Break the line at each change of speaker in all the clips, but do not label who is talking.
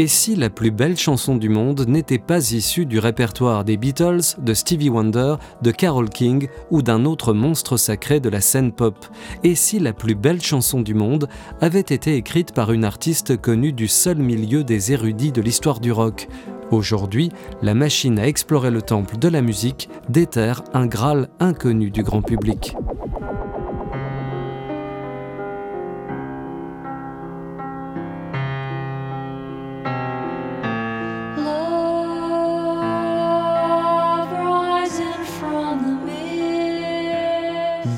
Et si la plus belle chanson du monde n'était pas issue du répertoire des Beatles, de Stevie Wonder, de Carole King ou d'un autre monstre sacré de la scène pop? Et si la plus belle chanson du monde avait été écrite par une artiste connue du seul milieu des érudits de l'histoire du rock? Aujourd'hui, la machine à explorer le temple de la musique déterre un Graal inconnu du grand public.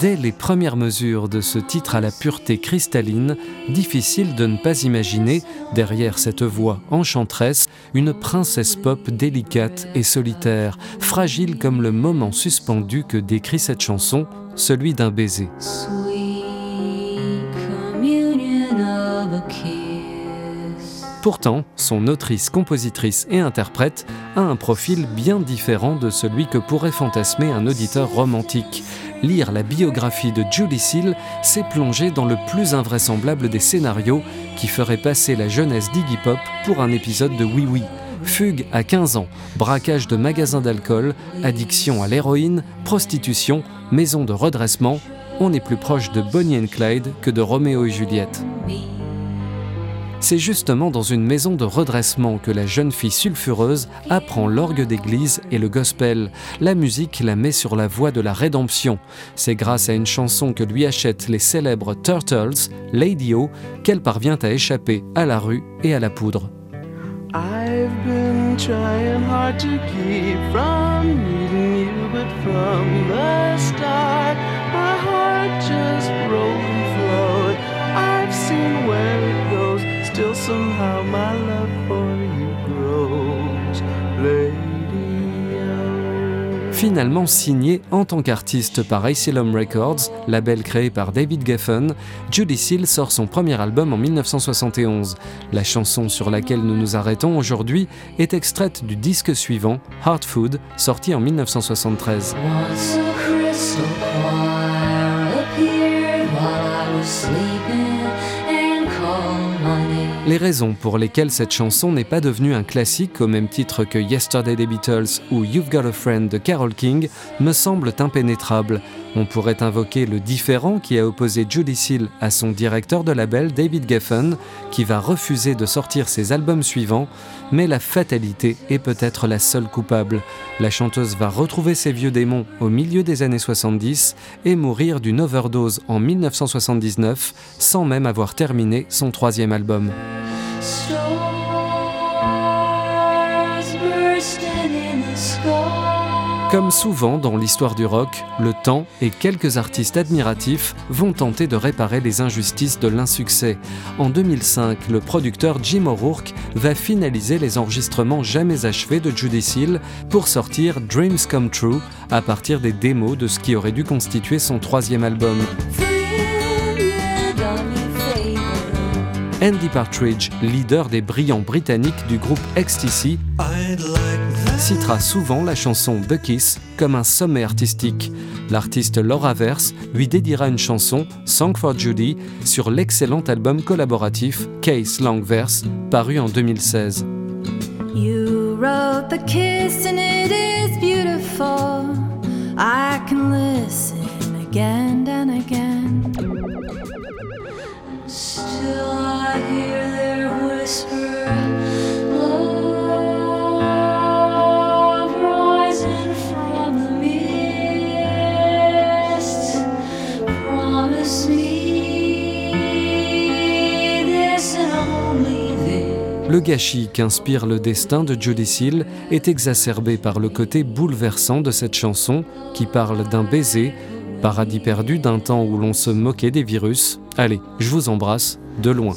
Dès les premières mesures de ce titre à la pureté cristalline, difficile de ne pas imaginer, derrière cette voix enchanteresse, une princesse pop délicate et solitaire, fragile comme le moment suspendu que décrit cette chanson, celui d'un baiser. Pourtant, son autrice, compositrice et interprète a un profil bien différent de celui que pourrait fantasmer un auditeur romantique. Lire la biographie de Julie Seal, c'est plonger dans le plus invraisemblable des scénarios qui ferait passer la jeunesse d'Iggy Pop pour un épisode de Oui Oui. Fugue à 15 ans, braquage de magasins d'alcool, addiction à l'héroïne, prostitution, maison de redressement, on est plus proche de Bonnie and Clyde que de Roméo et Juliette. C'est justement dans une maison de redressement que la jeune fille sulfureuse apprend l'orgue d'église et le gospel. La musique la met sur la voie de la rédemption. C'est grâce à une chanson que lui achètent les célèbres Turtles, Lady O, qu'elle parvient à échapper à la rue et à la poudre. Finalement signé en tant qu'artiste par Asylum Records, label créé par David Geffen, Judy Seal sort son premier album en 1971. La chanson sur laquelle nous nous arrêtons aujourd'hui est extraite du disque suivant, Heart Food, sorti en 1973. Les raisons pour lesquelles cette chanson n'est pas devenue un classique au même titre que Yesterday des Beatles ou You've Got a Friend de Carole King me semblent impénétrables. On pourrait invoquer le différent qui a opposé Judy Seal à son directeur de label David Geffen, qui va refuser de sortir ses albums suivants, mais la fatalité est peut-être la seule coupable. La chanteuse va retrouver ses vieux démons au milieu des années 70 et mourir d'une overdose en 1979 sans même avoir terminé son troisième album. Comme souvent dans l'histoire du rock, le temps et quelques artistes admiratifs vont tenter de réparer les injustices de l'insuccès. En 2005, le producteur Jim O'Rourke va finaliser les enregistrements jamais achevés de Judy Seal pour sortir Dreams Come True à partir des démos de ce qui aurait dû constituer son troisième album. Andy Partridge, leader des brillants britanniques du groupe XTC, citera souvent la chanson The Kiss comme un sommet artistique. L'artiste Laura Verse lui dédiera une chanson, Song for Judy, sur l'excellent album collaboratif Case Long Verse, paru en 2016. You wrote the kiss and it is beautiful. I can listen again and again. Still Le gâchis qu'inspire le destin de Judy est exacerbé par le côté bouleversant de cette chanson qui parle d'un baiser, paradis perdu d'un temps où l'on se moquait des virus. Allez, je vous embrasse de loin.